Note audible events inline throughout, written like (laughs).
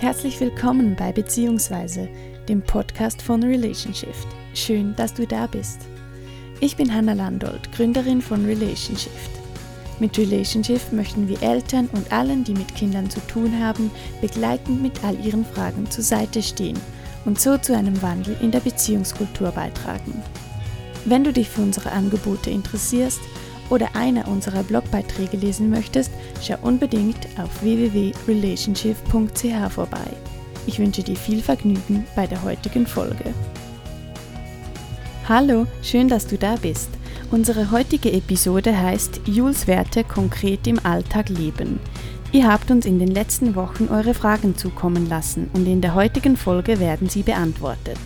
Herzlich willkommen bei Beziehungsweise, dem Podcast von Relationship. Schön, dass du da bist. Ich bin Hanna Landolt, Gründerin von Relationship. Mit Relationship möchten wir Eltern und allen, die mit Kindern zu tun haben, begleitend mit all ihren Fragen zur Seite stehen und so zu einem Wandel in der Beziehungskultur beitragen. Wenn du dich für unsere Angebote interessierst oder einer unserer Blogbeiträge lesen möchtest, schau unbedingt auf www.relationship.ch vorbei. Ich wünsche dir viel Vergnügen bei der heutigen Folge. Hallo, schön, dass du da bist. Unsere heutige Episode heißt Jules Werte konkret im Alltag leben. Ihr habt uns in den letzten Wochen eure Fragen zukommen lassen und in der heutigen Folge werden sie beantwortet.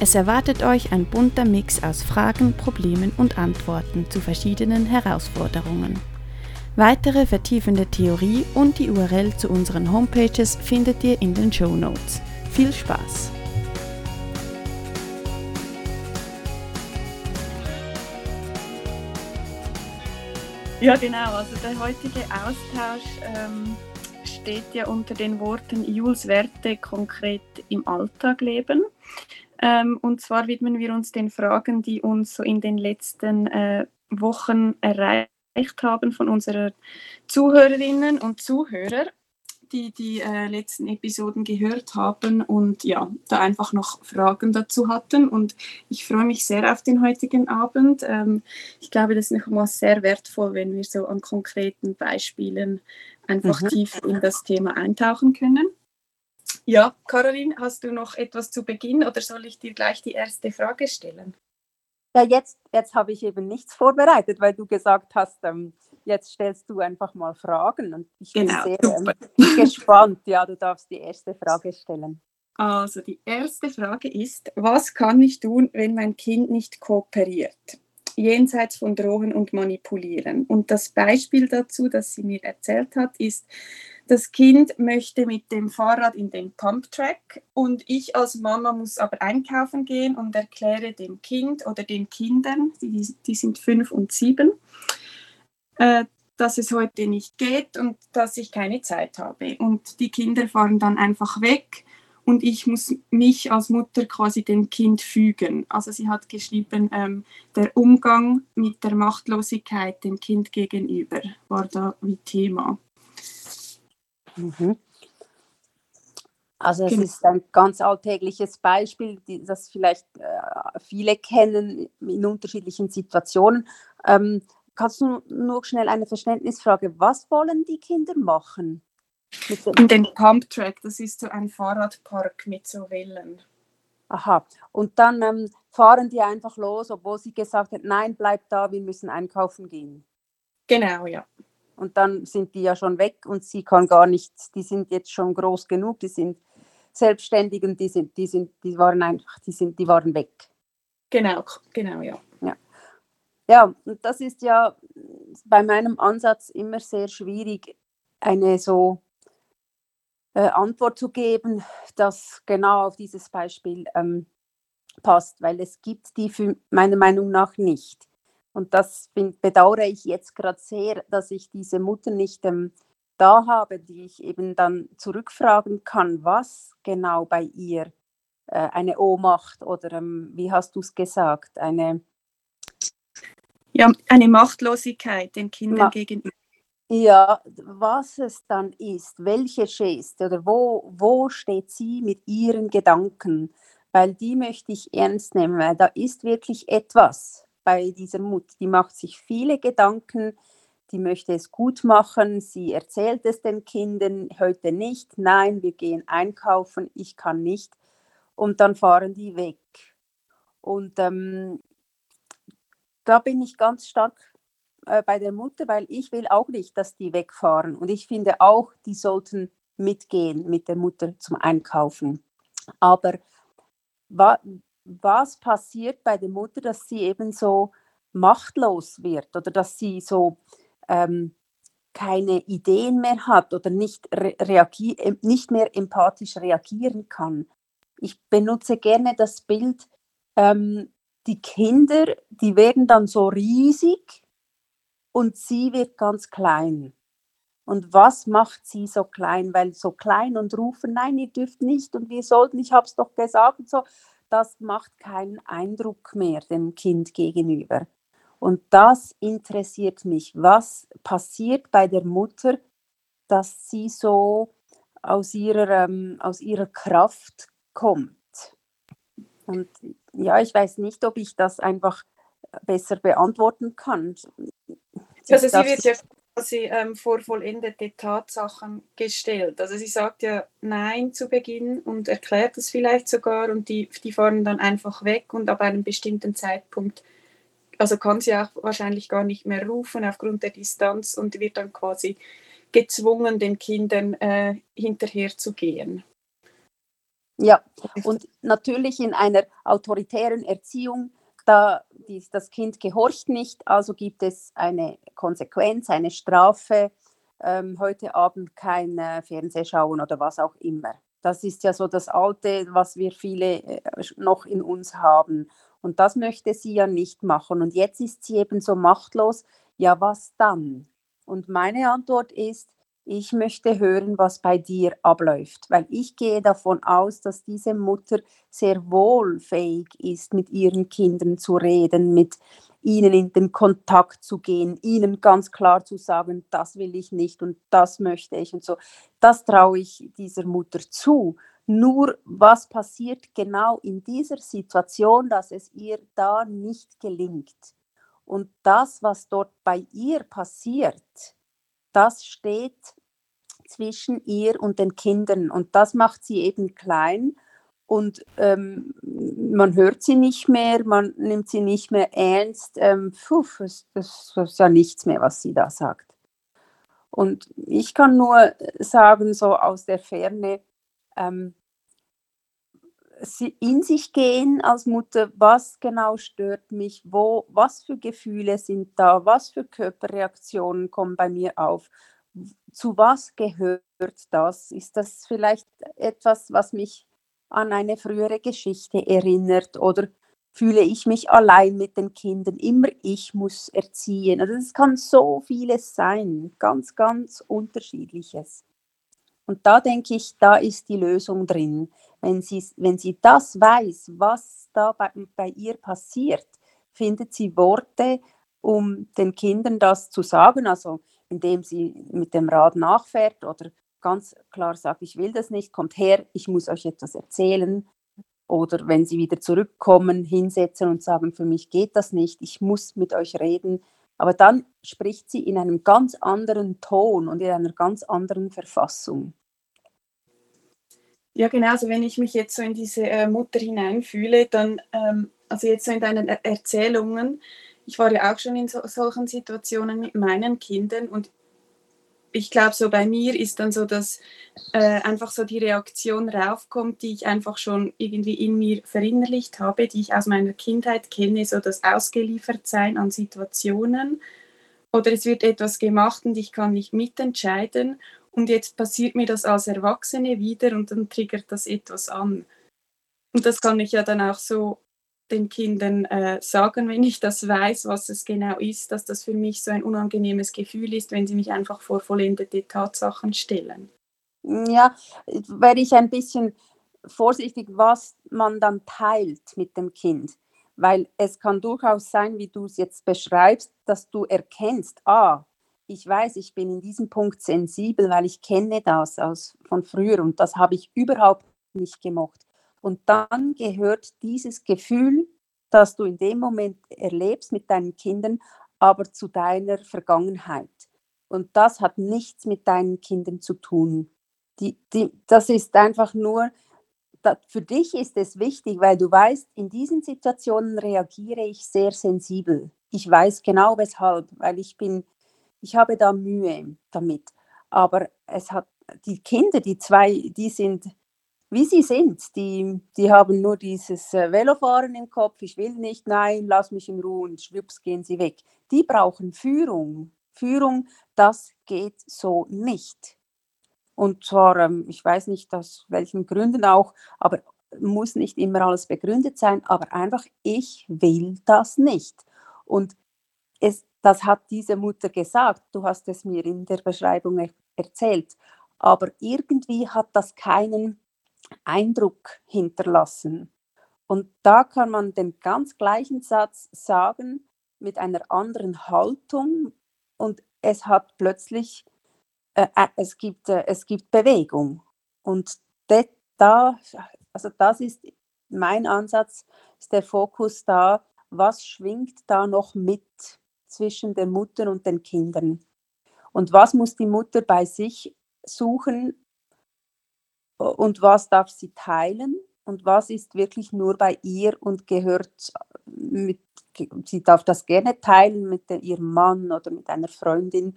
Es erwartet euch ein bunter Mix aus Fragen, Problemen und Antworten zu verschiedenen Herausforderungen. Weitere vertiefende Theorie und die URL zu unseren Homepages findet ihr in den Show Notes. Viel Spaß! Ja, genau. Also der heutige Austausch ähm, steht ja unter den Worten Jules Werte konkret im Alltag leben. Ähm, und zwar widmen wir uns den Fragen, die uns so in den letzten äh, Wochen erreicht haben von unseren Zuhörerinnen und Zuhörern die die äh, letzten Episoden gehört haben und ja, da einfach noch Fragen dazu hatten. Und ich freue mich sehr auf den heutigen Abend. Ähm, ich glaube, das ist nochmal sehr wertvoll, wenn wir so an konkreten Beispielen einfach mhm. tief in das Thema eintauchen können. Ja, Caroline, hast du noch etwas zu Beginn oder soll ich dir gleich die erste Frage stellen? Ja, jetzt, jetzt habe ich eben nichts vorbereitet, weil du gesagt hast, ähm, jetzt stellst du einfach mal Fragen und ich genau, bin sehr ähm, gespannt. Ja, du darfst die erste Frage stellen. Also die erste Frage ist, was kann ich tun, wenn mein Kind nicht kooperiert? Jenseits von Drohen und Manipulieren. Und das Beispiel dazu, das sie mir erzählt hat, ist, das Kind möchte mit dem Fahrrad in den Pumptrack und ich als Mama muss aber einkaufen gehen und erkläre dem Kind oder den Kindern, die, die sind fünf und sieben, äh, dass es heute nicht geht und dass ich keine Zeit habe. Und die Kinder fahren dann einfach weg und ich muss mich als Mutter quasi dem Kind fügen. Also sie hat geschrieben, ähm, der Umgang mit der Machtlosigkeit dem Kind gegenüber war da wie Thema. Mhm. Also es genau. ist ein ganz alltägliches Beispiel, das vielleicht äh, viele kennen in unterschiedlichen Situationen. Ähm, Kannst du nur schnell eine Verständnisfrage? Was wollen die Kinder machen? In den Pumptrack, das ist so ein Fahrradpark mit so Wellen. Aha, und dann ähm, fahren die einfach los, obwohl sie gesagt hat, nein, bleib da, wir müssen einkaufen gehen. Genau, ja. Und dann sind die ja schon weg und sie kann gar nichts, die sind jetzt schon groß genug, die sind selbstständig und die sind, die sind, die waren einfach, die sind, die waren weg. Genau, genau, ja. Ja. Ja, und das ist ja bei meinem Ansatz immer sehr schwierig, eine so äh, Antwort zu geben, das genau auf dieses Beispiel ähm, passt, weil es gibt die für meiner Meinung nach nicht. Und das bedauere ich jetzt gerade sehr, dass ich diese Mutter nicht ähm, da habe, die ich eben dann zurückfragen kann, was genau bei ihr äh, eine Ohnmacht oder ähm, wie hast du es gesagt, eine ja, eine Machtlosigkeit den Kindern Ma gegenüber. Ja, was es dann ist, welche Geste oder wo, wo steht sie mit ihren Gedanken, weil die möchte ich ernst nehmen, weil da ist wirklich etwas bei dieser Mutter, die macht sich viele Gedanken, die möchte es gut machen, sie erzählt es den Kindern, heute nicht, nein, wir gehen einkaufen, ich kann nicht und dann fahren die weg. Und ähm, da bin ich ganz stark äh, bei der Mutter, weil ich will auch nicht, dass die wegfahren. Und ich finde auch, die sollten mitgehen mit der Mutter zum Einkaufen. Aber was passiert bei der Mutter, dass sie eben so machtlos wird oder dass sie so ähm, keine Ideen mehr hat oder nicht, nicht mehr empathisch reagieren kann? Ich benutze gerne das Bild, ähm, die Kinder, die werden dann so riesig und sie wird ganz klein. Und was macht sie so klein? Weil so klein und rufen, nein, ihr dürft nicht und wir sollten, ich habe es doch gesagt und so, das macht keinen Eindruck mehr dem Kind gegenüber. Und das interessiert mich. Was passiert bei der Mutter, dass sie so aus ihrer, ähm, aus ihrer Kraft kommt? Und ja, ich weiß nicht, ob ich das einfach besser beantworten kann. Also sie wird ja quasi ähm, vor vollendete Tatsachen gestellt. Also sie sagt ja Nein zu Beginn und erklärt das vielleicht sogar und die, die fahren dann einfach weg und ab einem bestimmten Zeitpunkt, also kann sie auch wahrscheinlich gar nicht mehr rufen aufgrund der Distanz und wird dann quasi gezwungen, den Kindern äh, hinterher zu gehen. Ja, und natürlich in einer autoritären Erziehung, da die, das Kind gehorcht nicht, also gibt es eine Konsequenz, eine Strafe, ähm, heute Abend kein äh, Fernseh schauen oder was auch immer. Das ist ja so das Alte, was wir viele äh, noch in uns haben. Und das möchte sie ja nicht machen. Und jetzt ist sie eben so machtlos. Ja, was dann? Und meine Antwort ist, ich möchte hören, was bei dir abläuft, weil ich gehe davon aus, dass diese Mutter sehr wohl fähig ist, mit ihren Kindern zu reden, mit ihnen in den Kontakt zu gehen, ihnen ganz klar zu sagen, das will ich nicht und das möchte ich und so. Das traue ich dieser Mutter zu. Nur was passiert genau in dieser Situation, dass es ihr da nicht gelingt? Und das, was dort bei ihr passiert, das steht zwischen ihr und den Kindern und das macht sie eben klein und ähm, man hört sie nicht mehr, man nimmt sie nicht mehr ernst. Ähm, puh, das, das, ist ja nichts mehr, was sie da sagt. Und ich kann nur sagen, so aus der Ferne, ähm, in sich gehen als Mutter, was genau stört mich, wo, was für Gefühle sind da, was für Körperreaktionen kommen bei mir auf, zu was gehört das? Ist das vielleicht etwas, was mich an eine frühere Geschichte erinnert oder fühle ich mich allein mit den Kindern? Immer ich muss erziehen. Also es kann so vieles sein, ganz, ganz unterschiedliches. Und da denke ich, da ist die Lösung drin. Wenn sie, wenn sie das weiß, was da bei, bei ihr passiert, findet sie Worte, um den Kindern das zu sagen. Also indem sie mit dem Rad nachfährt oder ganz klar sagt, ich will das nicht, kommt her, ich muss euch etwas erzählen. Oder wenn sie wieder zurückkommen, hinsetzen und sagen, für mich geht das nicht, ich muss mit euch reden. Aber dann spricht sie in einem ganz anderen Ton und in einer ganz anderen Verfassung. Ja, genau. Also wenn ich mich jetzt so in diese äh, Mutter hineinfühle, dann, ähm, also jetzt so in deinen er Erzählungen, ich war ja auch schon in so, solchen Situationen mit meinen Kindern und ich glaube, so bei mir ist dann so, dass äh, einfach so die Reaktion raufkommt, die ich einfach schon irgendwie in mir verinnerlicht habe, die ich aus meiner Kindheit kenne, so das Ausgeliefertsein an Situationen. Oder es wird etwas gemacht und ich kann nicht mitentscheiden. Und jetzt passiert mir das als Erwachsene wieder und dann triggert das etwas an. Und das kann ich ja dann auch so den Kindern äh, sagen, wenn ich das weiß, was es genau ist, dass das für mich so ein unangenehmes Gefühl ist, wenn sie mich einfach vor vollendete Tatsachen stellen. Ja, wäre ich ein bisschen vorsichtig, was man dann teilt mit dem Kind. Weil es kann durchaus sein, wie du es jetzt beschreibst, dass du erkennst, ah, ich weiß, ich bin in diesem Punkt sensibel, weil ich kenne das aus, von früher und das habe ich überhaupt nicht gemocht. Und dann gehört dieses Gefühl, das du in dem Moment erlebst mit deinen Kindern, aber zu deiner Vergangenheit. Und das hat nichts mit deinen Kindern zu tun. Die, die, das ist einfach nur, für dich ist es wichtig, weil du weißt, in diesen Situationen reagiere ich sehr sensibel. Ich weiß genau weshalb, weil ich bin, ich habe da Mühe damit. Aber es hat die Kinder, die zwei, die sind wie sie sind. Die, die haben nur dieses äh, Velofahren im Kopf, ich will nicht, nein, lass mich in Ruhe und schwupps gehen sie weg. Die brauchen Führung. Führung, das geht so nicht. Und zwar, ähm, ich weiß nicht aus welchen Gründen auch, aber muss nicht immer alles begründet sein, aber einfach, ich will das nicht. Und es, das hat diese Mutter gesagt. Du hast es mir in der Beschreibung er erzählt. Aber irgendwie hat das keinen Eindruck hinterlassen. Und da kann man den ganz gleichen Satz sagen mit einer anderen Haltung und es hat plötzlich, äh, äh es, gibt, äh, es gibt Bewegung. Und de, da, also das ist mein Ansatz, ist der Fokus da, was schwingt da noch mit zwischen der Mutter und den Kindern? Und was muss die Mutter bei sich suchen und was darf sie teilen und was ist wirklich nur bei ihr und gehört mit, sie darf das gerne teilen mit ihrem Mann oder mit einer Freundin.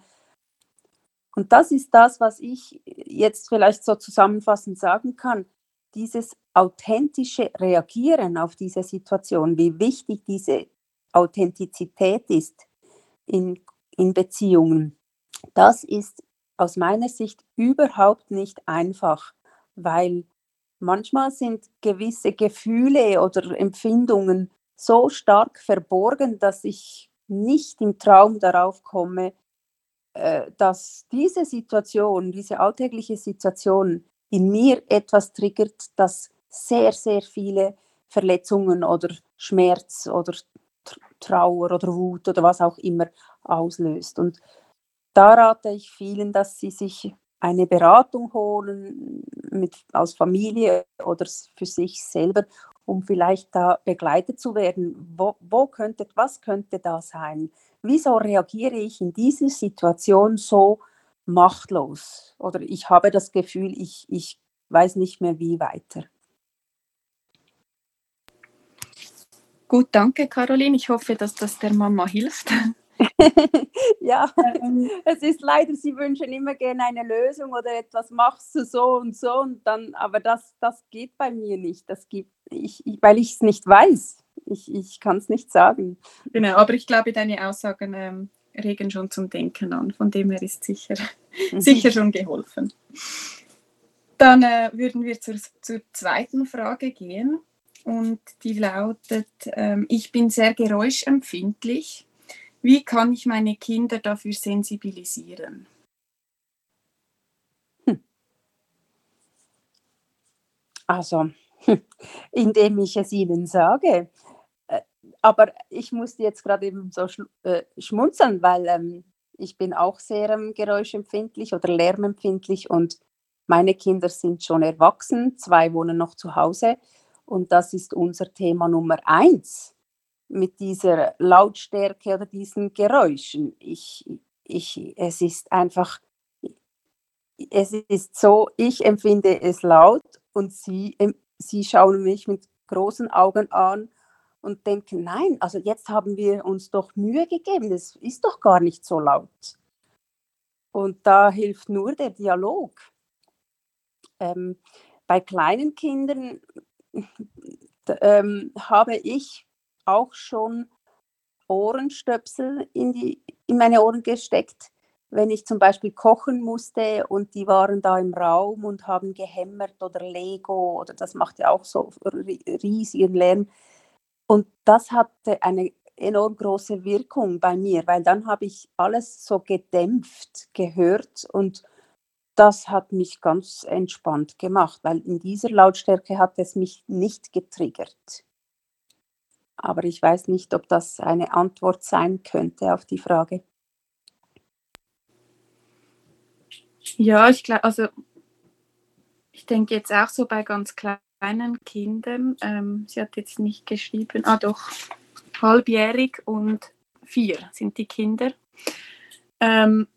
Und das ist das, was ich jetzt vielleicht so zusammenfassend sagen kann. Dieses authentische Reagieren auf diese Situation, wie wichtig diese Authentizität ist in, in Beziehungen, das ist aus meiner Sicht überhaupt nicht einfach, weil manchmal sind gewisse Gefühle oder Empfindungen so stark verborgen, dass ich nicht im Traum darauf komme, äh, dass diese Situation, diese alltägliche Situation in mir etwas triggert, das sehr, sehr viele Verletzungen oder Schmerz oder Trauer oder Wut oder was auch immer auslöst. Und da rate ich vielen, dass sie sich eine Beratung holen mit, als Familie oder für sich selber, um vielleicht da begleitet zu werden. Wo, wo könnte, was könnte da sein? Wieso reagiere ich in dieser Situation so machtlos? Oder ich habe das Gefühl, ich, ich weiß nicht mehr, wie weiter. Gut, danke Caroline. Ich hoffe, dass das der Mama hilft. (laughs) ja, ähm, es ist leider, sie wünschen immer gerne eine Lösung oder etwas machst du so und so und dann, aber das, das geht bei mir nicht. Das gibt, ich, ich weil ich es nicht weiß. Ich, ich kann es nicht sagen. Genau, aber ich glaube, deine Aussagen ähm, regen schon zum Denken an. Von dem her ist sicher, mhm. sicher schon geholfen. Dann äh, würden wir zur, zur zweiten Frage gehen und die lautet, ähm, ich bin sehr geräuschempfindlich wie kann ich meine Kinder dafür sensibilisieren? Hm. Also, (laughs) indem ich es ihnen sage. Äh, aber ich musste jetzt gerade eben so äh, schmunzeln, weil ähm, ich bin auch sehr ähm, geräuschempfindlich oder lärmempfindlich und meine Kinder sind schon erwachsen, zwei wohnen noch zu Hause und das ist unser Thema Nummer eins mit dieser Lautstärke oder diesen Geräuschen. Ich, ich, es ist einfach, es ist so, ich empfinde es laut und sie, sie schauen mich mit großen Augen an und denken, nein, also jetzt haben wir uns doch Mühe gegeben, es ist doch gar nicht so laut. Und da hilft nur der Dialog. Ähm, bei kleinen Kindern ähm, habe ich auch schon Ohrenstöpsel in, die, in meine Ohren gesteckt, wenn ich zum Beispiel kochen musste und die waren da im Raum und haben gehämmert oder Lego oder das macht ja auch so riesigen Lärm. Und das hatte eine enorm große Wirkung bei mir, weil dann habe ich alles so gedämpft gehört und das hat mich ganz entspannt gemacht, weil in dieser Lautstärke hat es mich nicht getriggert. Aber ich weiß nicht, ob das eine Antwort sein könnte auf die Frage. Ja, ich glaube, also ich denke jetzt auch so bei ganz kleinen Kindern. Ähm, sie hat jetzt nicht geschrieben, ah doch, halbjährig und vier sind die Kinder. Ähm,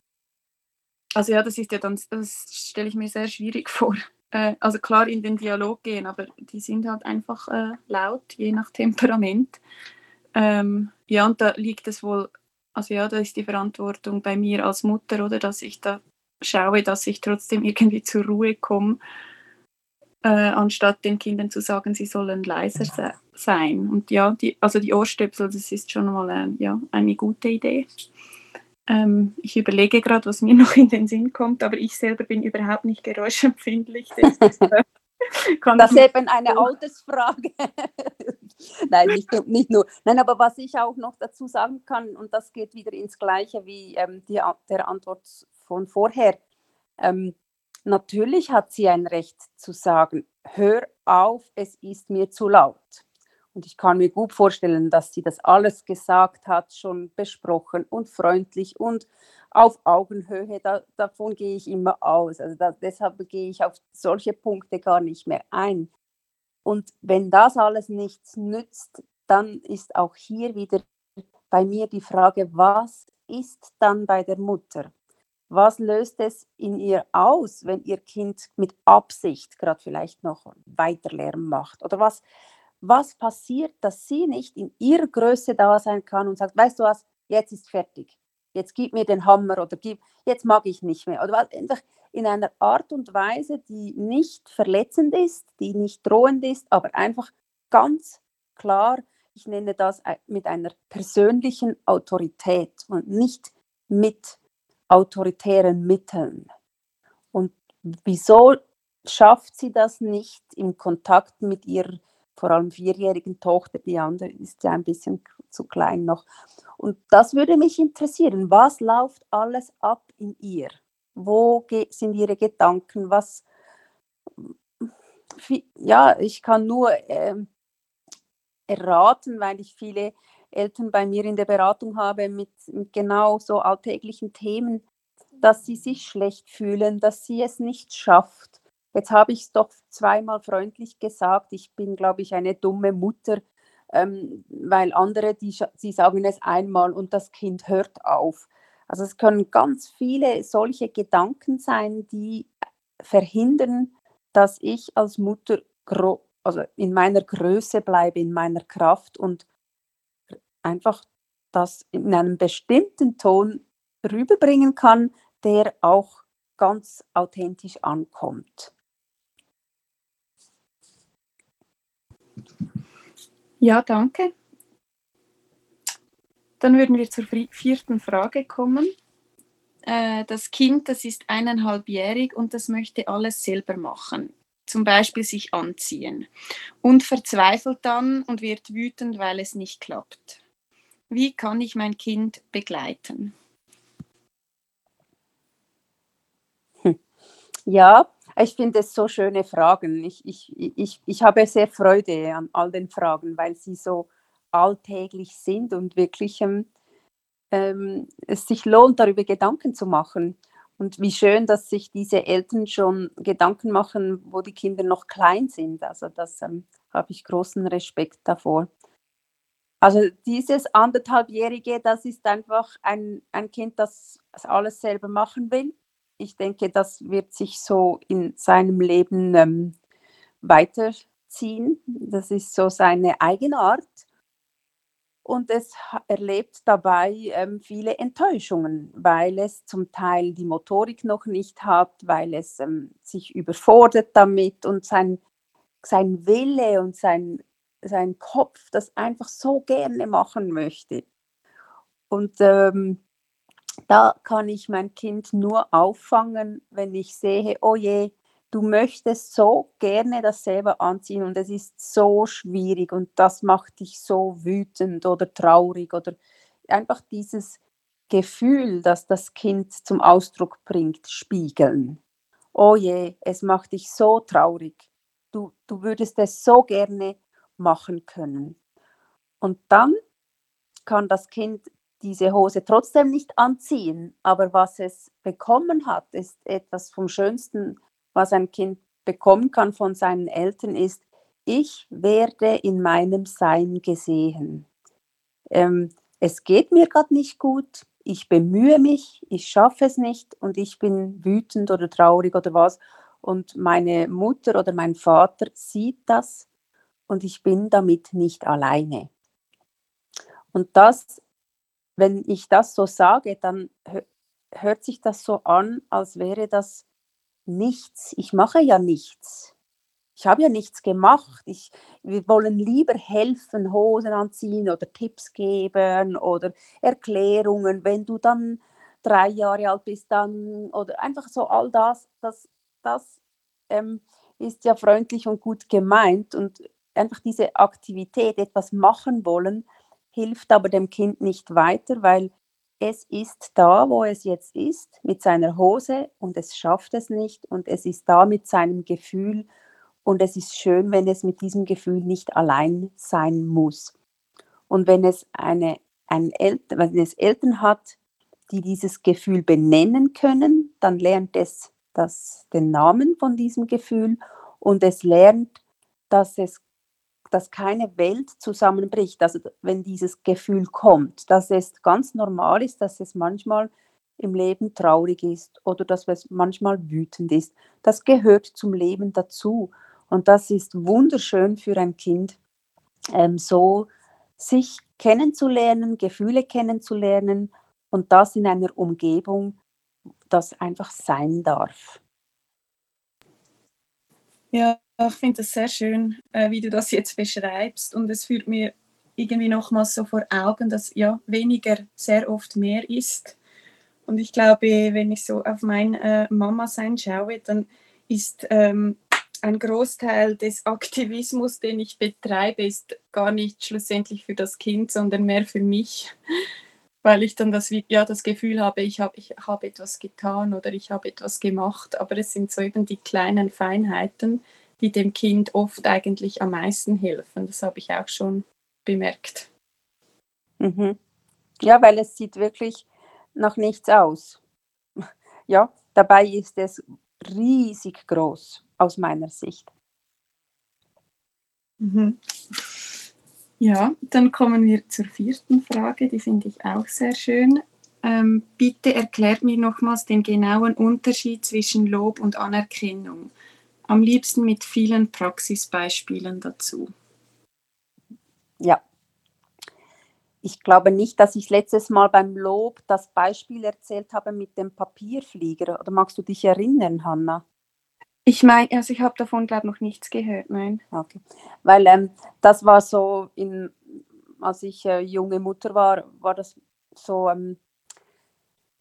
also ja, das ist ja dann, das stelle ich mir sehr schwierig (laughs) vor äh, also klar in den Dialog gehen, aber die sind halt einfach äh, laut, je nach Temperament. Ähm, ja, und da liegt es wohl, also ja, da ist die Verantwortung bei mir als Mutter, oder dass ich da schaue, dass ich trotzdem irgendwie zur Ruhe komme, äh, anstatt den Kindern zu sagen, sie sollen leiser se sein. Und ja, die, also die Ohrstöpsel, das ist schon mal ja, eine gute Idee. Ähm, ich überlege gerade, was mir (laughs) noch in den Sinn kommt, aber ich selber bin überhaupt nicht geräuschempfindlich. Das ist, äh, (laughs) das ist eben eine Altersfrage. (laughs) Nein, nicht, nicht, nur. Nein, aber was ich auch noch dazu sagen kann, und das geht wieder ins Gleiche wie ähm, die, der Antwort von vorher. Ähm, natürlich hat sie ein Recht zu sagen, hör auf, es ist mir zu laut. Und ich kann mir gut vorstellen, dass sie das alles gesagt hat, schon besprochen und freundlich und auf Augenhöhe. Da, davon gehe ich immer aus. Also da, deshalb gehe ich auf solche Punkte gar nicht mehr ein. Und wenn das alles nichts nützt, dann ist auch hier wieder bei mir die Frage, was ist dann bei der Mutter? Was löst es in ihr aus, wenn ihr Kind mit Absicht gerade vielleicht noch weiter Lärm macht? Oder was, was passiert, dass sie nicht in ihrer Größe da sein kann und sagt, weißt du was, jetzt ist fertig. Jetzt gib mir den Hammer oder gib, jetzt mag ich nicht mehr. Oder einfach in einer Art und Weise, die nicht verletzend ist, die nicht drohend ist, aber einfach ganz klar, ich nenne das mit einer persönlichen Autorität und nicht mit autoritären Mitteln. Und wieso schafft sie das nicht im Kontakt mit ihrer vor allem vierjährigen Tochter, die andere ist ja ein bisschen zu klein noch. Und das würde mich interessieren. Was läuft alles ab in ihr? Wo sind ihre Gedanken? Was, ja, ich kann nur äh, erraten, weil ich viele Eltern bei mir in der Beratung habe mit, mit genau so alltäglichen Themen, dass sie sich schlecht fühlen, dass sie es nicht schafft, Jetzt habe ich es doch zweimal freundlich gesagt, ich bin, glaube ich, eine dumme Mutter, ähm, weil andere, die, sie sagen es einmal und das Kind hört auf. Also es können ganz viele solche Gedanken sein, die verhindern, dass ich als Mutter also in meiner Größe bleibe, in meiner Kraft und einfach das in einem bestimmten Ton rüberbringen kann, der auch ganz authentisch ankommt. Ja, danke. Dann würden wir zur vierten Frage kommen. Äh, das Kind, das ist eineinhalbjährig und das möchte alles selber machen, zum Beispiel sich anziehen und verzweifelt dann und wird wütend, weil es nicht klappt. Wie kann ich mein Kind begleiten? Hm. Ja, ich finde es so schöne Fragen. Ich, ich, ich, ich habe sehr Freude an all den Fragen, weil sie so alltäglich sind und wirklich ähm, ähm, es sich lohnt, darüber Gedanken zu machen. Und wie schön, dass sich diese Eltern schon Gedanken machen, wo die Kinder noch klein sind. Also das ähm, habe ich großen Respekt davor. Also dieses anderthalbjährige, das ist einfach ein, ein Kind, das alles selber machen will ich denke, das wird sich so in seinem Leben ähm, weiterziehen. Das ist so seine eigene Art. Und es erlebt dabei ähm, viele Enttäuschungen, weil es zum Teil die Motorik noch nicht hat, weil es ähm, sich überfordert damit und sein, sein Wille und sein, sein Kopf das einfach so gerne machen möchte. Und ähm, da kann ich mein Kind nur auffangen, wenn ich sehe, oh je, du möchtest so gerne das selber anziehen und es ist so schwierig und das macht dich so wütend oder traurig oder einfach dieses Gefühl, das das Kind zum Ausdruck bringt, spiegeln. Oh je, es macht dich so traurig. Du, du würdest es so gerne machen können. Und dann kann das Kind diese Hose trotzdem nicht anziehen. Aber was es bekommen hat, ist etwas vom Schönsten, was ein Kind bekommen kann von seinen Eltern, ist, ich werde in meinem Sein gesehen. Ähm, es geht mir gerade nicht gut, ich bemühe mich, ich schaffe es nicht und ich bin wütend oder traurig oder was. Und meine Mutter oder mein Vater sieht das und ich bin damit nicht alleine. Und das wenn ich das so sage, dann hört sich das so an, als wäre das nichts. Ich mache ja nichts. Ich habe ja nichts gemacht. Ich, wir wollen lieber helfen, Hosen anziehen oder Tipps geben oder Erklärungen, wenn du dann drei Jahre alt bist, dann oder einfach so all das, das, das ähm, ist ja freundlich und gut gemeint und einfach diese Aktivität, etwas machen wollen, hilft aber dem Kind nicht weiter, weil es ist da, wo es jetzt ist, mit seiner Hose und es schafft es nicht und es ist da mit seinem Gefühl und es ist schön, wenn es mit diesem Gefühl nicht allein sein muss. Und wenn es, eine, ein El wenn es Eltern hat, die dieses Gefühl benennen können, dann lernt es das, den Namen von diesem Gefühl und es lernt, dass es dass keine Welt zusammenbricht, also wenn dieses Gefühl kommt, dass es ganz normal ist, dass es manchmal im Leben traurig ist oder dass es manchmal wütend ist. Das gehört zum Leben dazu. Und das ist wunderschön für ein Kind, ähm, so sich kennenzulernen, Gefühle kennenzulernen und das in einer Umgebung, das einfach sein darf. Ja, ich finde das sehr schön, äh, wie du das jetzt beschreibst. Und es führt mir irgendwie nochmals so vor Augen, dass ja weniger sehr oft mehr ist. Und ich glaube, wenn ich so auf mein äh, Mama-Sein schaue, dann ist ähm, ein Großteil des Aktivismus, den ich betreibe, ist gar nicht schlussendlich für das Kind, sondern mehr für mich, weil ich dann das, ja, das Gefühl habe, ich habe ich hab etwas getan oder ich habe etwas gemacht. Aber es sind so eben die kleinen Feinheiten, die dem Kind oft eigentlich am meisten helfen. Das habe ich auch schon bemerkt. Mhm. Ja, weil es sieht wirklich nach nichts aus. (laughs) Ja, dabei ist es riesig groß aus meiner Sicht. Mhm. Ja, dann kommen wir zur vierten Frage, die finde ich auch sehr schön. Ähm, bitte erklärt mir nochmals den genauen Unterschied zwischen Lob und Anerkennung. Am liebsten mit vielen Praxisbeispielen dazu. Ja. Ich glaube nicht, dass ich letztes Mal beim Lob das Beispiel erzählt habe mit dem Papierflieger. Oder magst du dich erinnern, Hanna? Ich meine, also ich habe davon, glaube ich, noch nichts gehört, nein. Okay. Weil ähm, das war so, in, als ich äh, junge Mutter war, war das so ähm,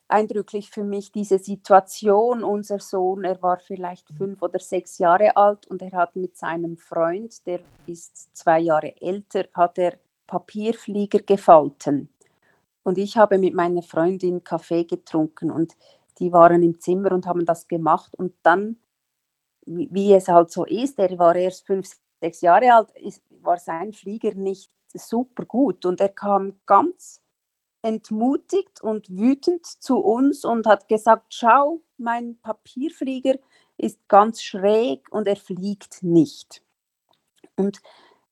eindrücklich für mich, diese Situation. Unser Sohn, er war vielleicht fünf oder sechs Jahre alt und er hat mit seinem Freund, der ist zwei Jahre älter, hat er Papierflieger gefalten. Und ich habe mit meiner Freundin Kaffee getrunken und die waren im Zimmer und haben das gemacht. Und dann, wie, es halt so ist, er war erst fünf, sechs Jahre alt, war sein Flieger nicht super gut und er kam ganz entmutigt und wütend zu uns und hat gesagt, schau, mein Papierflieger ist ganz schräg und er fliegt nicht. Und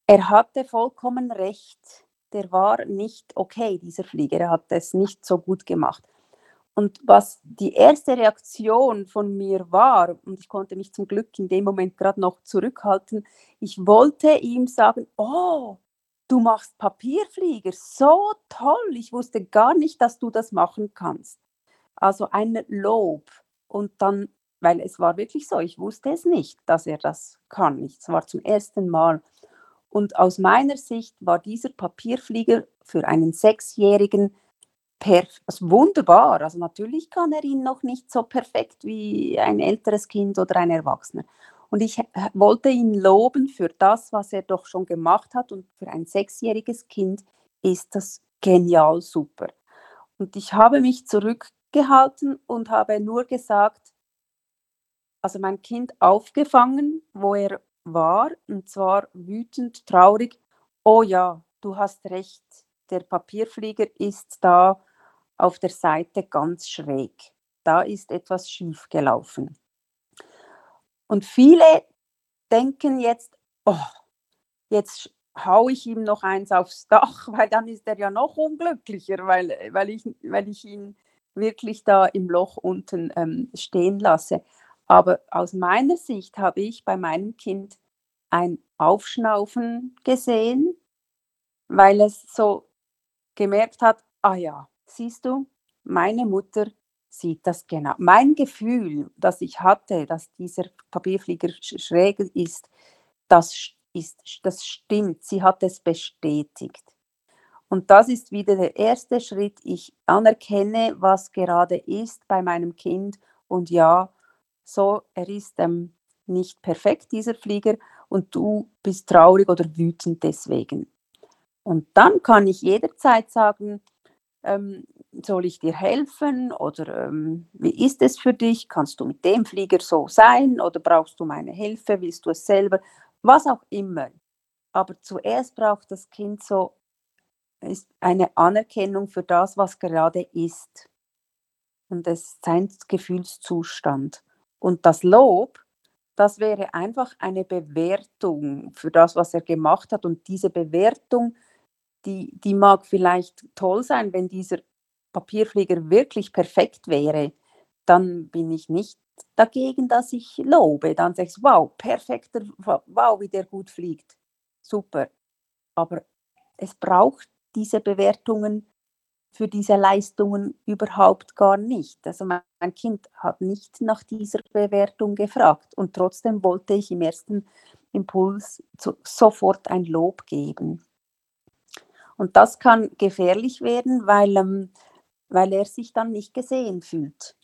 er hatte vollkommen recht, der war nicht okay, dieser Flieger, er hat es nicht so gut gemacht. Und was die erste Reaktion von mir war, und ich konnte mich zum Glück in dem Moment gerade noch zurückhalten, ich wollte ihm sagen, oh, du machst Papierflieger, so toll, ich wusste gar nicht, dass du das machen kannst. Also ein Lob und dann, weil es war wirklich so, ich wusste es nicht, dass er das kann. Es war zum ersten Mal. Und aus meiner Sicht war dieser Papierflieger für einen Sechsjährigen also wunderbar. Also natürlich kann er ihn noch nicht so perfekt wie ein älteres Kind oder ein Erwachsener. Und ich wollte ihn loben für das, was er doch schon gemacht hat. Und für ein sechsjähriges Kind ist das genial super. Und ich habe mich zurückgehalten und habe nur gesagt, also mein Kind aufgefangen, wo er war, und zwar wütend, traurig. Oh ja, du hast recht, der Papierflieger ist da auf der Seite ganz schräg. Da ist etwas schief gelaufen. Und viele denken jetzt, oh, jetzt haue ich ihm noch eins aufs Dach, (laughs) weil dann ist er ja noch unglücklicher, weil, weil, ich, weil ich ihn wirklich da im Loch unten ähm, stehen lasse. Aber aus meiner Sicht habe ich bei meinem Kind ein Aufschnaufen gesehen, weil es so gemerkt hat, ah ja, siehst du, meine Mutter sieht das genau. Mein Gefühl, das ich hatte, dass dieser Papierflieger schräg ist, das, ist, das stimmt. Sie hat es bestätigt. Und das ist wieder der erste Schritt. Ich anerkenne, was gerade ist bei meinem Kind. Und ja, so, er ist ähm, nicht perfekt, dieser Flieger, und du bist traurig oder wütend deswegen. Und dann kann ich jederzeit sagen, ähm, soll ich dir helfen oder ähm, wie ist es für dich? Kannst du mit dem Flieger so sein oder brauchst du meine Hilfe? Willst du es selber? Was auch immer. Aber zuerst braucht das Kind so ist eine Anerkennung für das, was gerade ist. Und es sein Gefühlszustand. Und das Lob, das wäre einfach eine Bewertung für das, was er gemacht hat. Und diese Bewertung, die, die mag vielleicht toll sein, wenn dieser Papierflieger wirklich perfekt wäre, dann bin ich nicht dagegen, dass ich lobe. Dann sage ich, wow, perfekter, wow, wie der gut fliegt. Super. Aber es braucht diese Bewertungen für diese Leistungen überhaupt gar nicht. Also mein Kind hat nicht nach dieser Bewertung gefragt und trotzdem wollte ich im ersten Impuls sofort ein Lob geben. Und das kann gefährlich werden, weil, ähm, weil er sich dann nicht gesehen fühlt.